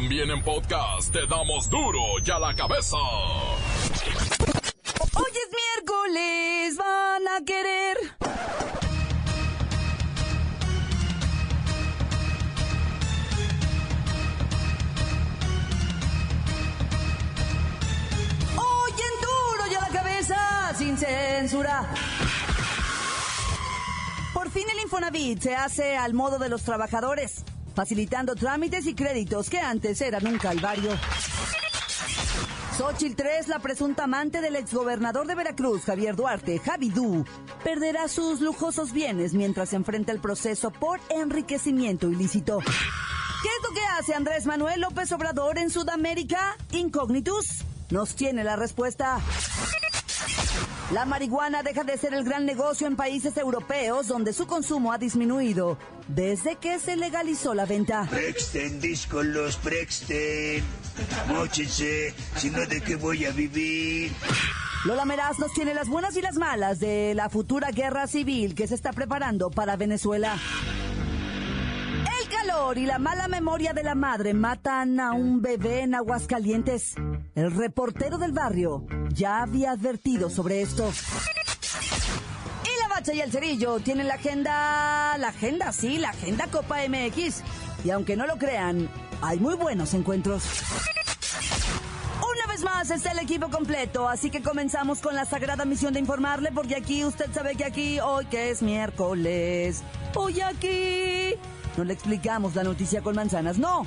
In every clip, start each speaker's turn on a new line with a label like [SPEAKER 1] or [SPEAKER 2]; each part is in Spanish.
[SPEAKER 1] También en podcast te damos duro y a la cabeza.
[SPEAKER 2] Hoy es miércoles, van a querer. Hoy en duro y a la cabeza, sin censura. Por fin el Infonavit se hace al modo de los trabajadores, facilitando trámites y créditos que antes eran un calvario. Xochitl 3, la presunta amante del exgobernador de Veracruz, Javier Duarte, Javidú, perderá sus lujosos bienes mientras enfrenta el proceso por enriquecimiento ilícito. ¿Qué es lo que hace Andrés Manuel López Obrador en Sudamérica? Incognitus nos tiene la respuesta. La marihuana deja de ser el gran negocio en países europeos donde su consumo ha disminuido desde que se legalizó la venta.
[SPEAKER 3] Prexten, díscolos, prexten. Móchense, si no, ¿de qué voy a vivir?
[SPEAKER 2] Lola Meraz nos tiene las buenas y las malas de la futura guerra civil que se está preparando para Venezuela. El calor y la mala memoria de la madre matan a un bebé en Aguascalientes. El reportero del barrio ya había advertido sobre esto. Y la bacha y el cerillo tienen la agenda, la agenda, sí, la agenda Copa MX. Y aunque no lo crean, hay muy buenos encuentros. Una vez más está el equipo completo, así que comenzamos con la sagrada misión de informarle, porque aquí usted sabe que aquí, hoy que es miércoles, hoy aquí, no le explicamos la noticia con manzanas, no.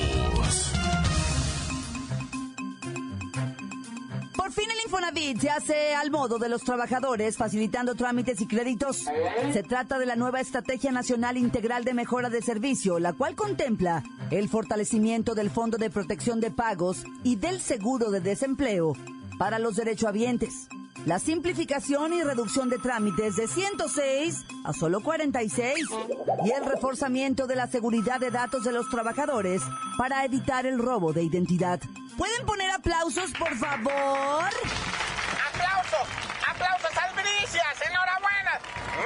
[SPEAKER 2] Por fin el Infonavit se hace al modo de los trabajadores, facilitando trámites y créditos. Se trata de la nueva Estrategia Nacional Integral de Mejora de Servicio, la cual contempla el fortalecimiento del Fondo de Protección de Pagos y del Seguro de Desempleo para los derechohabientes. La simplificación y reducción de trámites de 106 a solo 46 y el reforzamiento de la seguridad de datos de los trabajadores para evitar el robo de identidad. ¿Pueden poner aplausos, por favor?
[SPEAKER 4] ¡Aplausos! ¡Aplausos albricias! ¡Enhorabuena!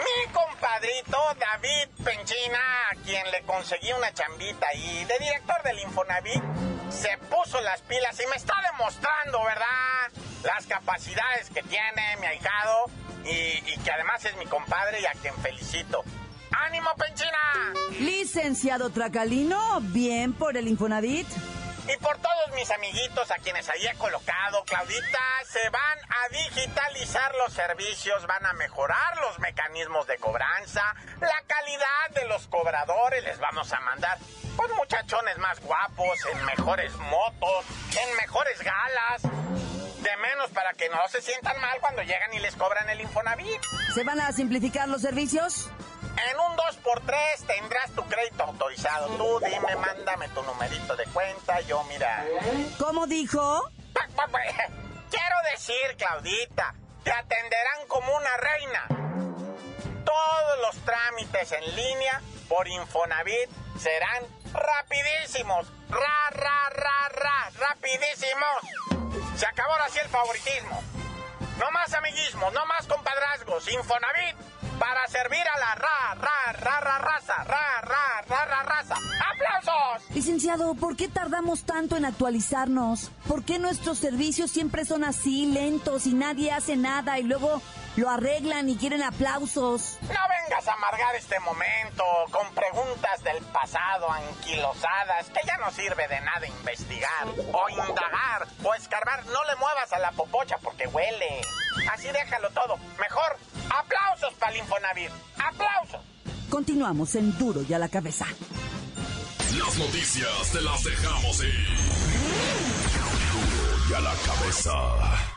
[SPEAKER 4] Mi compadrito David Penchina, a quien le conseguí una chambita y de director del Infonavit, se puso las pilas y me está demostrando, ¿verdad? Las capacidades que tiene mi ahijado y, y que además es mi compadre y a quien felicito. ¡Ánimo, Penchina!
[SPEAKER 2] Licenciado Tracalino, bien por el Infonavit.
[SPEAKER 4] Y por todos mis amiguitos a quienes ahí he colocado, Claudita, se van a digitalizar los servicios, van a mejorar los mecanismos de cobranza, la calidad de los cobradores, les vamos a mandar pues muchachones más guapos, en mejores motos, en mejores galas, de menos para que no se sientan mal cuando llegan y les cobran el Infonavit.
[SPEAKER 2] ¿Se van a simplificar los servicios?
[SPEAKER 4] En un 2x3 tendrás tu crédito autorizado. Tú dime, mándame tu numerito de cuenta. Yo, mira.
[SPEAKER 2] ¿Cómo dijo?
[SPEAKER 4] Quiero decir, Claudita, te atenderán como una reina. Todos los trámites en línea por Infonavit serán rapidísimos. Ra, ra, ra, ra, rapidísimos. Se acabó así el favoritismo. No más amiguismos, no más compadrazgos. Infonavit para servir a la ra, ra, ra, ra, raza, ra, ra, ra, ra, raza. ¡Aplausos!
[SPEAKER 2] Licenciado, ¿por qué tardamos tanto en actualizarnos? ¿Por qué nuestros servicios siempre son así, lentos y nadie hace nada y luego lo arreglan y quieren aplausos?
[SPEAKER 4] No vengas a amargar este momento con preguntas del pasado anquilosadas que ya no sirve de nada investigar o indagar o escarbar. No le muevas a la popocha porque huele. Así déjalo todo. Mejor, aplausos para el Infonavit. ¡Aplausos!
[SPEAKER 2] Continuamos en Duro y a la cabeza.
[SPEAKER 1] Las noticias te las dejamos ir. Duro y a la cabeza.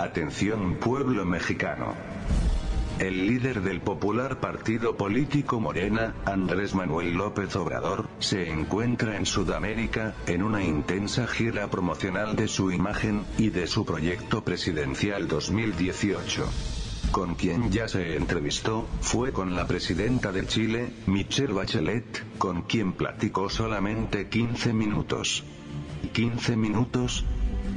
[SPEAKER 5] Atención pueblo mexicano. el líder del popular partido político Morena, Andrés Manuel López Obrador, se encuentra en Sudamérica, en una intensa gira promocional de su imagen, y de su proyecto presidencial 2018 con quien ya se entrevistó, fue con la presidenta de Chile, Michelle Bachelet, con quien platicó solamente 15 minutos. 15 minutos,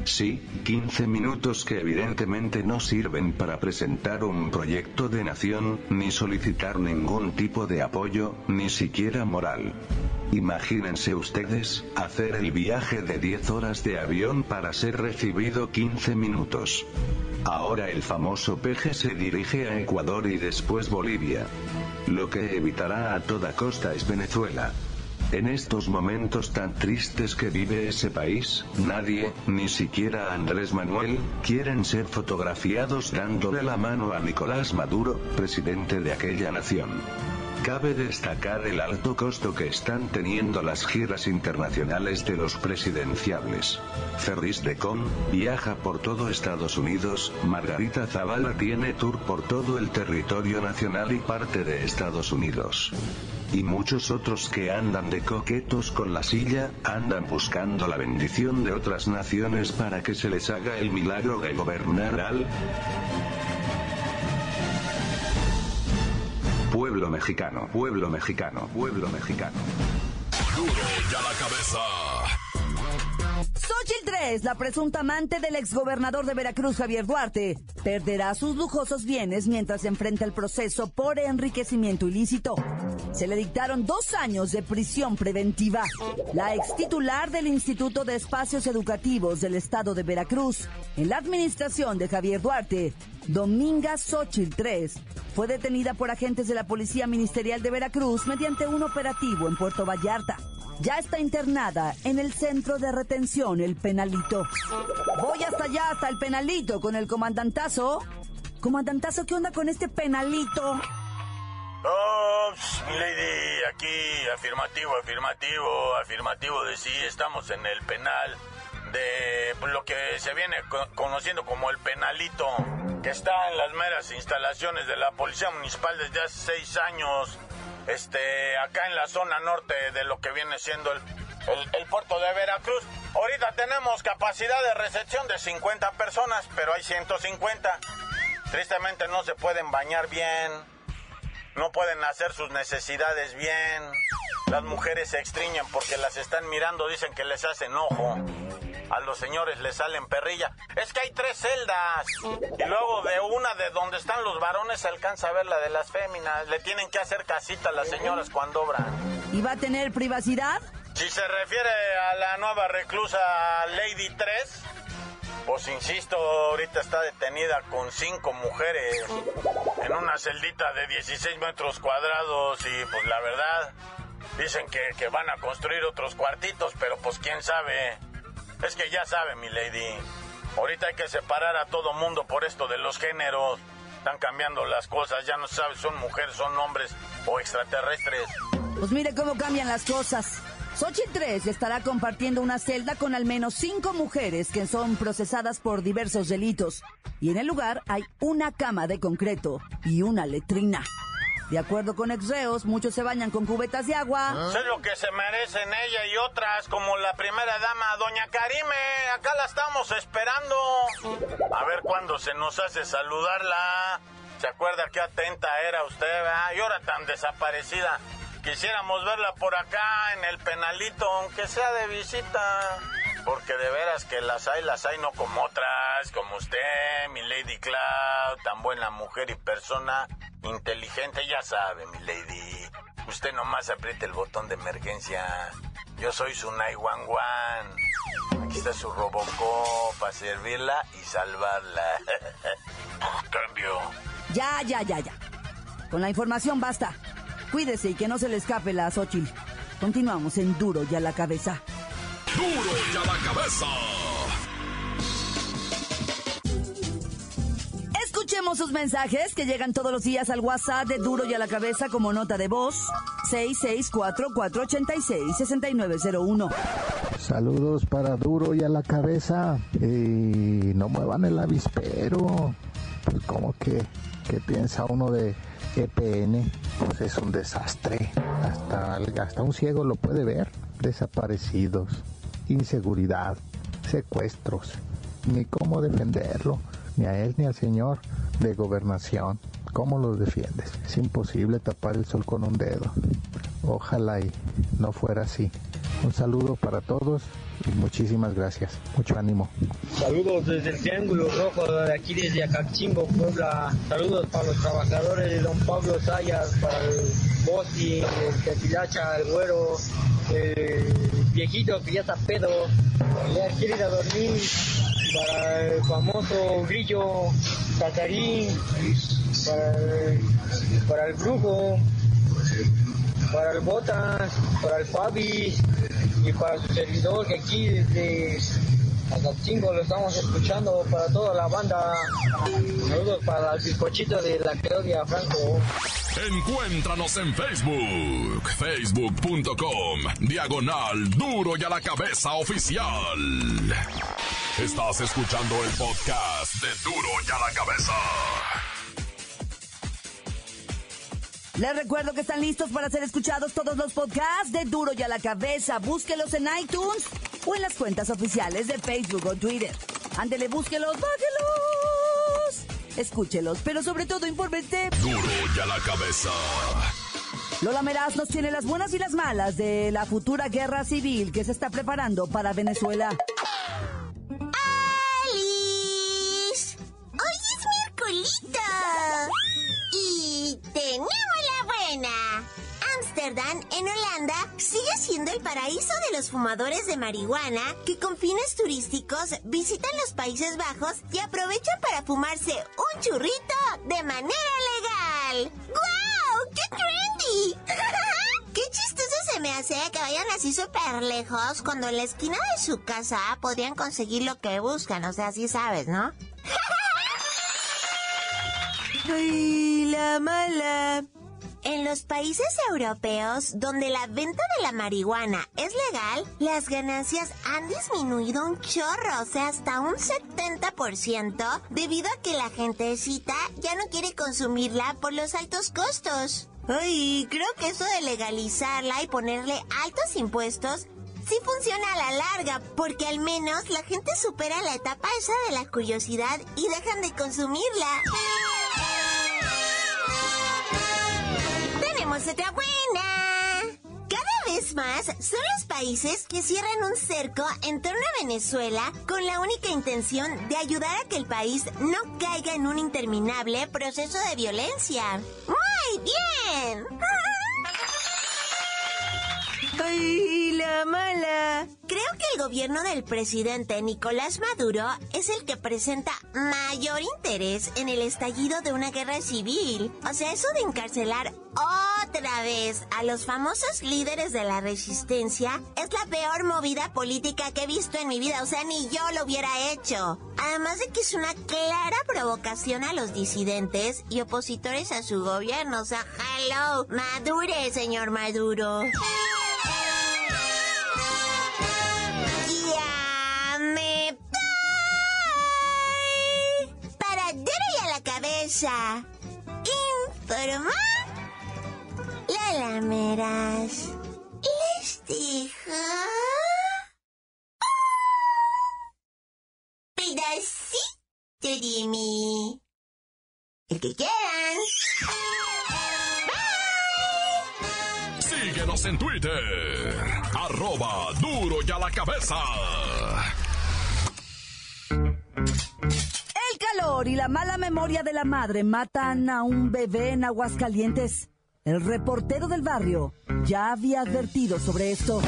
[SPEAKER 5] Sí, 15 minutos que evidentemente no sirven para presentar un proyecto de nación, ni solicitar ningún tipo de apoyo, ni siquiera moral. Imagínense ustedes, hacer el viaje de 10 horas de avión para ser recibido 15 minutos. Ahora el famoso peje se dirige a Ecuador y después Bolivia. Lo que evitará a toda costa es Venezuela. En estos momentos tan tristes que vive ese país, nadie, ni siquiera Andrés Manuel, quieren ser fotografiados dándole la mano a Nicolás Maduro, presidente de aquella nación. Cabe destacar el alto costo que están teniendo las giras internacionales de los presidenciables. Ferris de Con, viaja por todo Estados Unidos, Margarita Zavala tiene tour por todo el territorio nacional y parte de Estados Unidos y muchos otros que andan de coquetos con la silla, andan buscando la bendición de otras naciones para que se les haga el milagro de gobernar al pueblo mexicano, pueblo mexicano, pueblo mexicano.
[SPEAKER 1] ya la cabeza.
[SPEAKER 2] Xochitl 3, la presunta amante del exgobernador de Veracruz, Javier Duarte, perderá sus lujosos bienes mientras enfrenta el proceso por enriquecimiento ilícito. Se le dictaron dos años de prisión preventiva. La ex titular del Instituto de Espacios Educativos del Estado de Veracruz, en la administración de Javier Duarte, Dominga Xochitl 3, fue detenida por agentes de la Policía Ministerial de Veracruz mediante un operativo en Puerto Vallarta ya está internada en el centro de retención El Penalito. Voy hasta allá, hasta el Penalito, con el comandantazo. Comandantazo, ¿qué onda con este penalito?
[SPEAKER 4] Mi lady, aquí afirmativo, afirmativo, afirmativo de sí, estamos en el penal de lo que se viene conociendo como el penalito, que está en las meras instalaciones de la Policía Municipal desde hace seis años este, acá en la zona norte de lo que viene siendo el, el, puerto de Veracruz. Ahorita tenemos capacidad de recepción de 50 personas, pero hay 150. Tristemente no se pueden bañar bien, no pueden hacer sus necesidades bien. Las mujeres se extriñen porque las están mirando, dicen que les hacen ojo a los señores les salen perrilla. Es que hay tres celdas. Y luego de una de donde están los varones se alcanza a ver la de las féminas. Le tienen que hacer casita a las señoras cuando obran.
[SPEAKER 2] ¿Y va a tener privacidad?
[SPEAKER 4] Si se refiere a la nueva reclusa Lady 3, pues insisto, ahorita está detenida con cinco mujeres en una celdita de 16 metros cuadrados y pues la verdad, dicen que, que van a construir otros cuartitos, pero pues quién sabe. Es que ya sabe, mi lady. Ahorita hay que separar a todo mundo por esto de los géneros. Están cambiando las cosas, ya no sabes, son mujeres, son hombres o extraterrestres.
[SPEAKER 2] Pues mire cómo cambian las cosas. Sochi 3 estará compartiendo una celda con al menos cinco mujeres que son procesadas por diversos delitos. Y en el lugar hay una cama de concreto y una letrina. De acuerdo con exreos, muchos se bañan con cubetas de agua.
[SPEAKER 4] ¿Ah? Es lo que se merecen ella y otras, como la primera dama, doña Karime. Acá la estamos esperando. A ver cuándo se nos hace saludarla. ¿Se acuerda qué atenta era usted, y ahora tan desaparecida? Quisiéramos verla por acá en el penalito, aunque sea de visita. Porque de veras que las hay, las hay no como otras, como usted, mi Lady Cloud, tan buena mujer y persona inteligente, ya sabe, mi Lady. Usted nomás apriete el botón de emergencia. Yo soy su 911. Aquí está su Robocop para servirla y salvarla. Cambio.
[SPEAKER 2] Ya, ya, ya, ya. Con la información basta. Cuídese y que no se le escape la Xochitl. Continuamos en Duro y a la cabeza.
[SPEAKER 1] Duro y a la cabeza.
[SPEAKER 2] Escuchemos sus mensajes que llegan todos los días al WhatsApp de Duro y a la cabeza como nota de voz 664-486-6901.
[SPEAKER 6] Saludos para Duro y a la cabeza. Y no muevan el avispero. pues como que, que piensa uno de EPN, pues es un desastre. Hasta, hasta un ciego lo puede ver. Desaparecidos, inseguridad, secuestros, ni cómo defenderlo, ni a él ni al señor de gobernación. ¿Cómo los defiendes? Es imposible tapar el sol con un dedo. Ojalá y no fuera así. Un saludo para todos muchísimas gracias. Mucho ánimo.
[SPEAKER 7] Saludos desde el Triángulo Rojo, de aquí desde Acachimbo, Puebla. Saludos para los trabajadores de Don Pablo Sayas, para el Bosti, el Tetilacha, el Güero, el viejito que ya está pedo, ya quiere ir a dormir, para el famoso Grillo, Catarín, para para el Brujo, para el Botas, para el Fabi y para su servidor que aquí desde Acapchingo lo estamos escuchando para toda la banda. Saludos para el bizcochito de la Claudia Franco.
[SPEAKER 1] Encuéntranos en Facebook, facebook.com, diagonal duro y a la cabeza oficial. Estás escuchando el podcast de duro y a la cabeza.
[SPEAKER 2] Les recuerdo que están listos para ser escuchados todos los podcasts de Duro y a la Cabeza. Búsquelos en iTunes o en las cuentas oficiales de Facebook o Twitter. Ándele, búsquelos, bájelos. Escúchelos, pero sobre todo infórmete.
[SPEAKER 1] Duro y a la cabeza.
[SPEAKER 2] Lola Meraz nos tiene las buenas y las malas de la futura guerra civil que se está preparando para Venezuela.
[SPEAKER 8] ¡Alice! ¡Hoy es miércolito! En Holanda, sigue siendo el paraíso de los fumadores de marihuana que con fines turísticos visitan los Países Bajos y aprovechan para fumarse un churrito de manera legal. ¡Guau! ¡Qué trendy! ¡Qué chistoso se me hace que vayan así súper lejos cuando en la esquina de su casa podrían conseguir lo que buscan? O sea, sí sabes, ¿no? ¡Ay, la mala! En los países europeos donde la venta de la marihuana es legal, las ganancias han disminuido un chorro, o sea, hasta un 70%, debido a que la gentecita ya no quiere consumirla por los altos costos. Ay, creo que eso de legalizarla y ponerle altos impuestos sí funciona a la larga, porque al menos la gente supera la etapa esa de la curiosidad y dejan de consumirla. Tenemos otra buena. Cada vez más son los países que cierran un cerco en torno a Venezuela con la única intención de ayudar a que el país no caiga en un interminable proceso de violencia. ¡Muy bien! ¡Ay, la mala! Creo que el gobierno del presidente Nicolás Maduro es el que presenta mayor interés en el estallido de una guerra civil. O sea, eso de encarcelar otra vez a los famosos líderes de la resistencia es la peor movida política que he visto en mi vida. O sea, ni yo lo hubiera hecho. Además de que es una clara provocación a los disidentes y opositores a su gobierno. O sea, hello, madure, señor Maduro. Cabeza. Informa. La lameras. Les dejo. un Pedacito de mí. El que quieran.
[SPEAKER 1] Síguenos en Twitter. Arroba duro y a la cabeza.
[SPEAKER 2] El calor y la mala memoria de la madre matan a un bebé en Aguascalientes. El reportero del barrio ya había advertido sobre esto.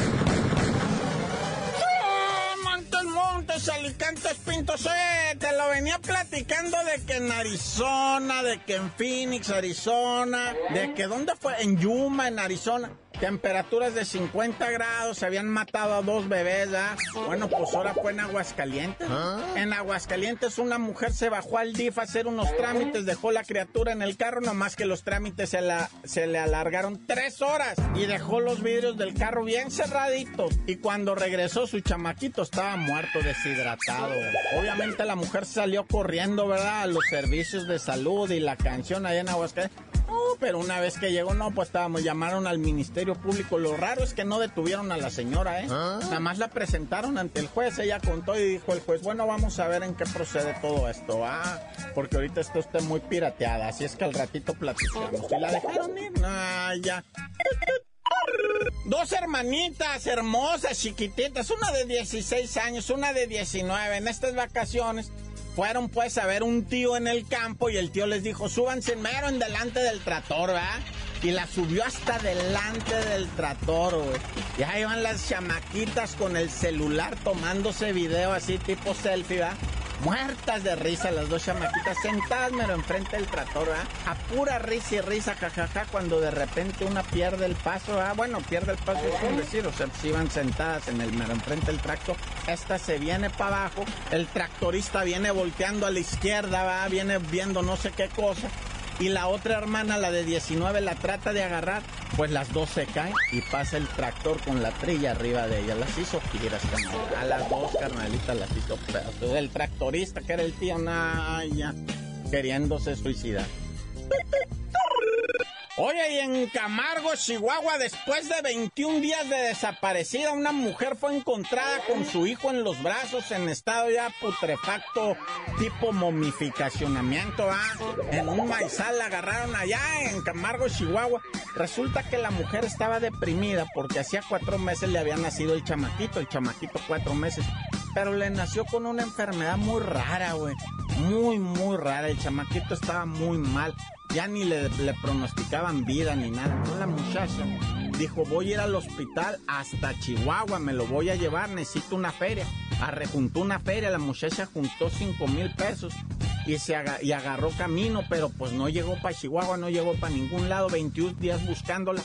[SPEAKER 4] Montes, Alicantes, Pintos, eh, te lo venía platicando de que en Arizona, de que en Phoenix, Arizona, de que dónde fue, en Yuma, en Arizona. Temperaturas de 50 grados, se habían matado a dos bebés, ¿ah? Bueno, pues ahora fue en Aguascalientes. En Aguascalientes una mujer se bajó al DIF a hacer unos trámites, dejó la criatura en el carro, nomás que los trámites se, la, se le alargaron tres horas y dejó los vidrios del carro bien cerraditos. Y cuando regresó su chamaquito estaba muerto, deshidratado. Obviamente la mujer salió corriendo, ¿verdad? A los servicios de salud y la canción allá en Aguascalientes. Pero una vez que llegó, no, pues estábamos, llamaron al Ministerio Público. Lo raro es que no detuvieron a la señora, ¿eh? Nada más la presentaron ante el juez. Ella contó y dijo el juez, bueno, vamos a ver en qué procede todo esto, ah, porque ahorita está usted muy pirateada, así es que al ratito platicamos. ¿Y la dejaron ir? Ah, ya. Dos hermanitas hermosas, chiquititas, una de 16 años, una de 19, en estas vacaciones fueron pues a ver un tío en el campo y el tío les dijo, súbanse mero en delante del trator, ¿verdad? Y la subió hasta delante del trator, güey. Y ahí van las chamaquitas con el celular tomándose video así tipo selfie, ¿verdad? Muertas de risa las dos chamaquitas sentadas mero enfrente del tractor, ¿ah? A pura risa y risa, jajaja, cuando de repente una pierde el paso, ¿ah? Bueno, pierde el paso es decir, o sea, si iban sentadas en el mero enfrente del tractor, esta se viene para abajo, el tractorista viene volteando a la izquierda, ¿va? Viene viendo no sé qué cosa, y la otra hermana, la de 19, la trata de agarrar, pues las dos se caen y pasa el tractor con la trilla arriba de ella. Las hizo giras, A las dos carnalitas las hizo. El tractorista, que era el tío Naya, queriéndose suicidar. Oye, y en Camargo, Chihuahua, después de 21 días de desaparecida, una mujer fue encontrada con su hijo en los brazos en estado ya putrefacto, tipo momificacionamiento, ¿ah? En un maizal la agarraron allá en Camargo, Chihuahua. Resulta que la mujer estaba deprimida porque hacía cuatro meses le había nacido el chamaquito, el chamaquito cuatro meses. Pero le nació con una enfermedad muy rara, güey. Muy, muy rara. El chamaquito estaba muy mal ya ni le, pronosticaban vida ni nada. Entonces la muchacha dijo, voy a ir al hospital hasta Chihuahua, me lo voy a llevar, necesito una feria. Arrejuntó una feria, la muchacha juntó 5 mil pesos y, se y agarró camino, pero pues no llegó para Chihuahua, no llegó para ningún lado, 21 días buscándola.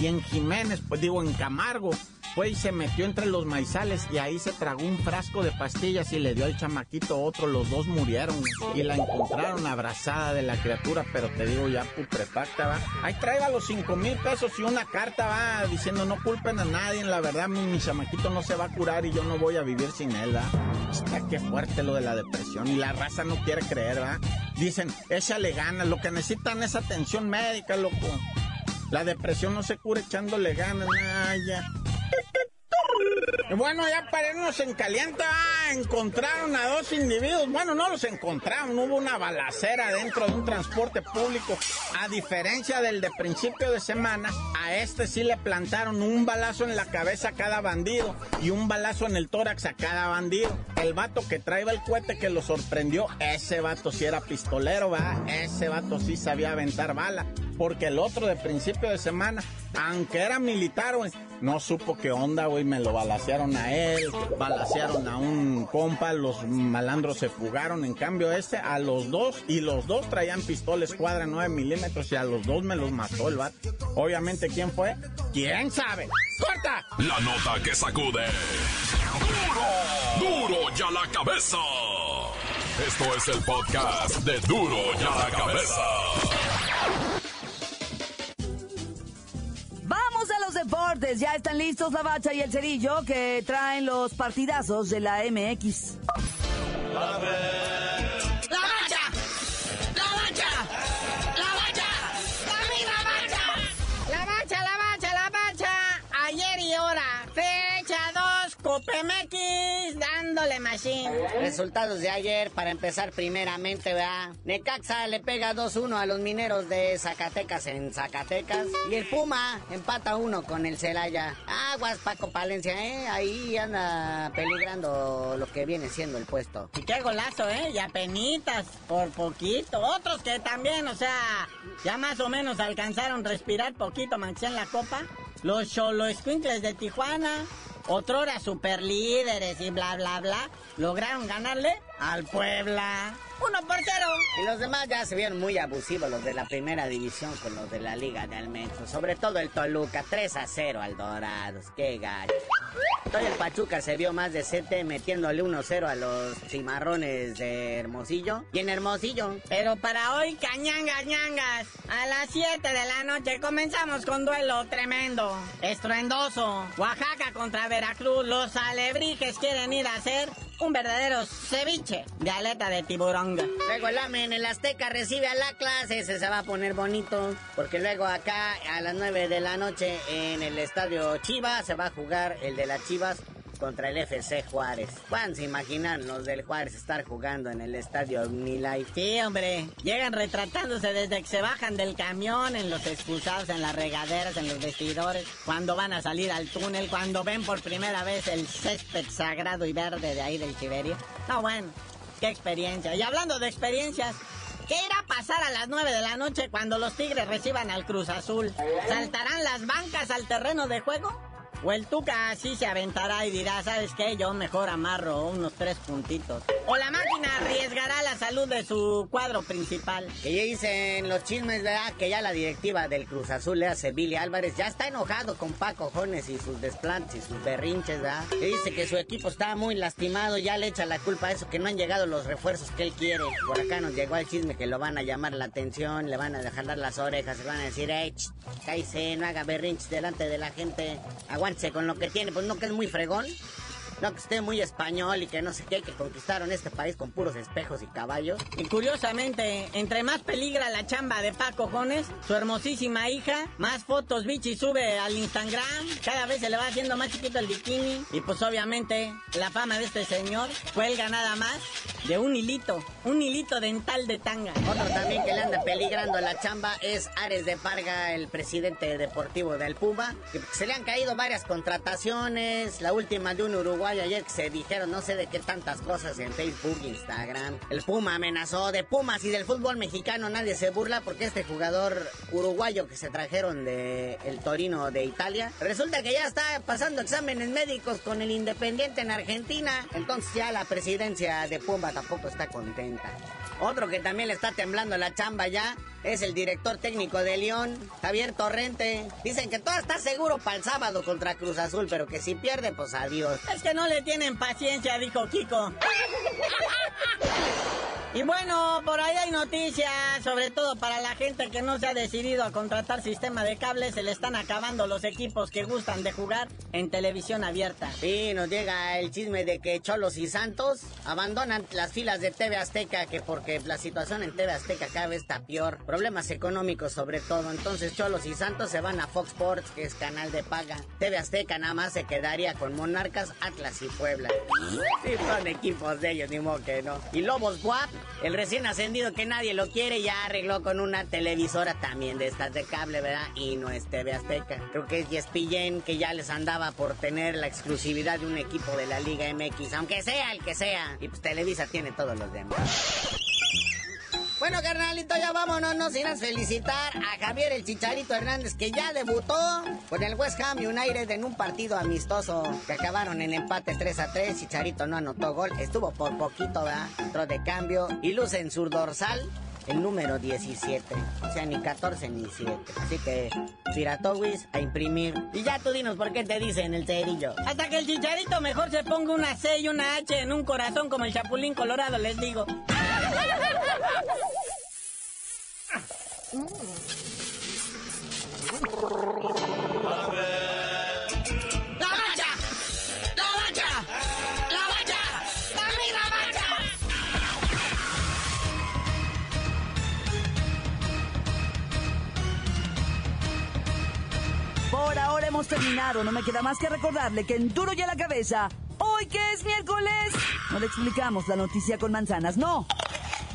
[SPEAKER 4] Y en Jiménez, pues digo, en Camargo, fue y se metió entre los maizales y ahí se tragó un frasco de pastillas y le dio al chamaquito otro. Los dos murieron y la encontraron abrazada de la criatura, pero te digo ya putrefacta, va. Ahí traiga los cinco mil pesos y una carta, va, diciendo no culpen a nadie. La verdad, mi, chamaquito no se va a curar y yo no voy a vivir sin él, va. Está que fuerte lo de la depresión y la raza no quiere creer, va. Dicen, échale ganas, lo que necesitan es atención médica, loco. La depresión no se cura echándole ganas, nada, ya. Bueno, ya para irnos en caliente, ah, encontraron a dos individuos. Bueno, no los encontraron, hubo una balacera dentro de un transporte público. A diferencia del de principio de semana, a este sí le plantaron un balazo en la cabeza a cada bandido y un balazo en el tórax a cada bandido. El vato que traía el cohete que lo sorprendió, ese vato sí era pistolero, va. Ese vato sí sabía aventar bala porque el otro de principio de semana, aunque era militar, güey, no supo qué onda, güey, me lo balacearon a él, balacearon a un compa, los malandros se fugaron, en cambio este a los dos, y los dos traían pistola escuadra 9 milímetros, y a los dos me los mató el vato. Obviamente, ¿quién fue? ¿Quién sabe? ¡Corta!
[SPEAKER 1] La nota que sacude. ¡Duro! ¡Duro ya la cabeza! Esto es el podcast de Duro ya la cabeza.
[SPEAKER 2] Deportes. Ya están listos la bacha y el cerillo que traen los partidazos de la MX.
[SPEAKER 9] ¡La bacha! ¡La bacha! ¡La bacha! ¡La misma bacha!
[SPEAKER 10] ¡La bacha, la bacha, la bacha! Ayer y hora, fecha 2, Copemex,
[SPEAKER 11] Resultados de ayer, para empezar primeramente, ¿verdad? Necaxa le pega 2-1 a los mineros de Zacatecas en Zacatecas. Y el Puma empata 1 con el Celaya. Aguas, Paco Palencia, ¿eh? Ahí anda peligrando lo que viene siendo el puesto.
[SPEAKER 10] Y qué golazo, ¿eh? Y penitas, por poquito. Otros que también, o sea, ya más o menos alcanzaron respirar poquito, manché la copa. Los Cholo de Tijuana otrora super líderes y bla bla bla, lograron ganarle al Puebla. Uno por cero.
[SPEAKER 11] Y los demás ya se vieron muy abusivos, los de la primera división con los de la Liga de Almenso. Sobre todo el Toluca, 3 a 0 al Dorados. Qué gacho. Todo el Pachuca se vio más decente metiéndole 1-0 a los cimarrones de Hermosillo. Y en Hermosillo.
[SPEAKER 10] Pero para hoy, cañangas, ñangas. A las 7 de la noche comenzamos con duelo tremendo, estruendoso. Oaxaca contra Veracruz. Los alebrijes quieren ir a hacer un verdadero ceviche de aleta de tiburón.
[SPEAKER 11] Luego el AME en el Azteca recibe a la clase, ese se va a poner bonito, porque luego acá a las 9 de la noche en el estadio Chivas se va a jugar el de las Chivas contra el FC Juárez. ¿Cuándo se imaginan los del Juárez estar jugando en el estadio Omnilife?
[SPEAKER 10] Sí, hombre. Llegan retratándose desde que se bajan del camión, en los expulsados, en las regaderas, en los vestidores, cuando van a salir al túnel, cuando ven por primera vez el césped sagrado y verde de ahí del Chiverio. No, bueno, qué experiencia. Y hablando de experiencias, ¿Qué irá a pasar a las 9 de la noche cuando los Tigres reciban al Cruz Azul? ¿Saltarán las bancas al terreno de juego? O el Tuca así se aventará y dirá, ¿sabes qué? Yo mejor amarro unos tres puntitos. O la máquina arriesgará la salud de su cuadro principal.
[SPEAKER 11] Que ya dicen los chismes, ¿verdad? Que ya la directiva del Cruz Azul, le hace Billy Álvarez, ya está enojado con Paco Jones y sus desplantes y sus berrinches, ¿verdad? Que dice que su equipo está muy lastimado, ya le echa la culpa a eso, que no han llegado los refuerzos que él quiere. Por acá nos llegó el chisme que lo van a llamar la atención, le van a dejar dar las orejas, le van a decir, ¡eh, cállese, no haga berrinches delante de la gente! Con lo que tiene, pues no que es muy fregón. No que esté muy español y que no sé qué, que conquistaron este país con puros espejos y caballos.
[SPEAKER 10] Y curiosamente, entre más peligra la chamba de Paco Jones, su hermosísima hija, más fotos Bichi sube al Instagram, cada vez se le va haciendo más chiquito el bikini. Y pues obviamente, la fama de este señor cuelga nada más de un hilito, un hilito dental de tanga.
[SPEAKER 11] Otro también que le anda peligrando la chamba es Ares de Parga, el presidente deportivo del Puma, que se le han caído varias contrataciones, la última de un Ayer que se dijeron no sé de qué tantas cosas en Facebook, Instagram. El Puma amenazó de Pumas y del fútbol mexicano nadie se burla porque este jugador uruguayo que se trajeron de el Torino de Italia, resulta que ya está pasando exámenes médicos con el Independiente en Argentina. Entonces ya la presidencia de Puma tampoco está contenta. Otro que también le está temblando la chamba ya es el director técnico de León, Javier Torrente. Dicen que todo está seguro para el sábado contra Cruz Azul, pero que si pierde, pues adiós.
[SPEAKER 10] Es que no le tienen paciencia, dijo Kiko. Y bueno, por ahí hay noticias, sobre todo para la gente que no se ha decidido a contratar sistema de cable, se le están acabando los equipos que gustan de jugar en televisión abierta.
[SPEAKER 11] Sí, nos llega el chisme de que Cholos y Santos abandonan las filas de TV Azteca, que porque la situación en TV Azteca cada vez está peor, problemas económicos sobre todo, entonces Cholos y Santos se van a Fox Sports, que es canal de paga. TV Azteca nada más se quedaría con Monarcas, Atlas y Puebla. Sí, son equipos de ellos, ni modo que no. Y Lobos Guap el recién ascendido que nadie lo quiere ya arregló con una televisora también de estas de cable, ¿verdad? Y no es TV Azteca. Creo que es ESPN que ya les andaba por tener la exclusividad de un equipo de la Liga MX, aunque sea el que sea. Y pues Televisa tiene todos los demás. Bueno, carnalito, ya vámonos, no sin felicitar a Javier el Chicharito Hernández, que ya debutó con el West Ham United en un partido amistoso que acabaron en empate 3 a 3. Chicharito no anotó gol, estuvo por poquito, ¿verdad? De cambio y luce en su dorsal el número 17. O sea, ni 14 ni 7. Así que, Piratowis, a imprimir. Y ya tú dinos por qué te dicen el cerillo.
[SPEAKER 10] Hasta que el chicharito mejor se ponga una C y una H en un corazón como el Chapulín Colorado, les digo.
[SPEAKER 2] Por ahora hemos terminado. No me queda más que recordarle que en Duro y a la cabeza, hoy que es miércoles, no le explicamos la noticia con manzanas, no.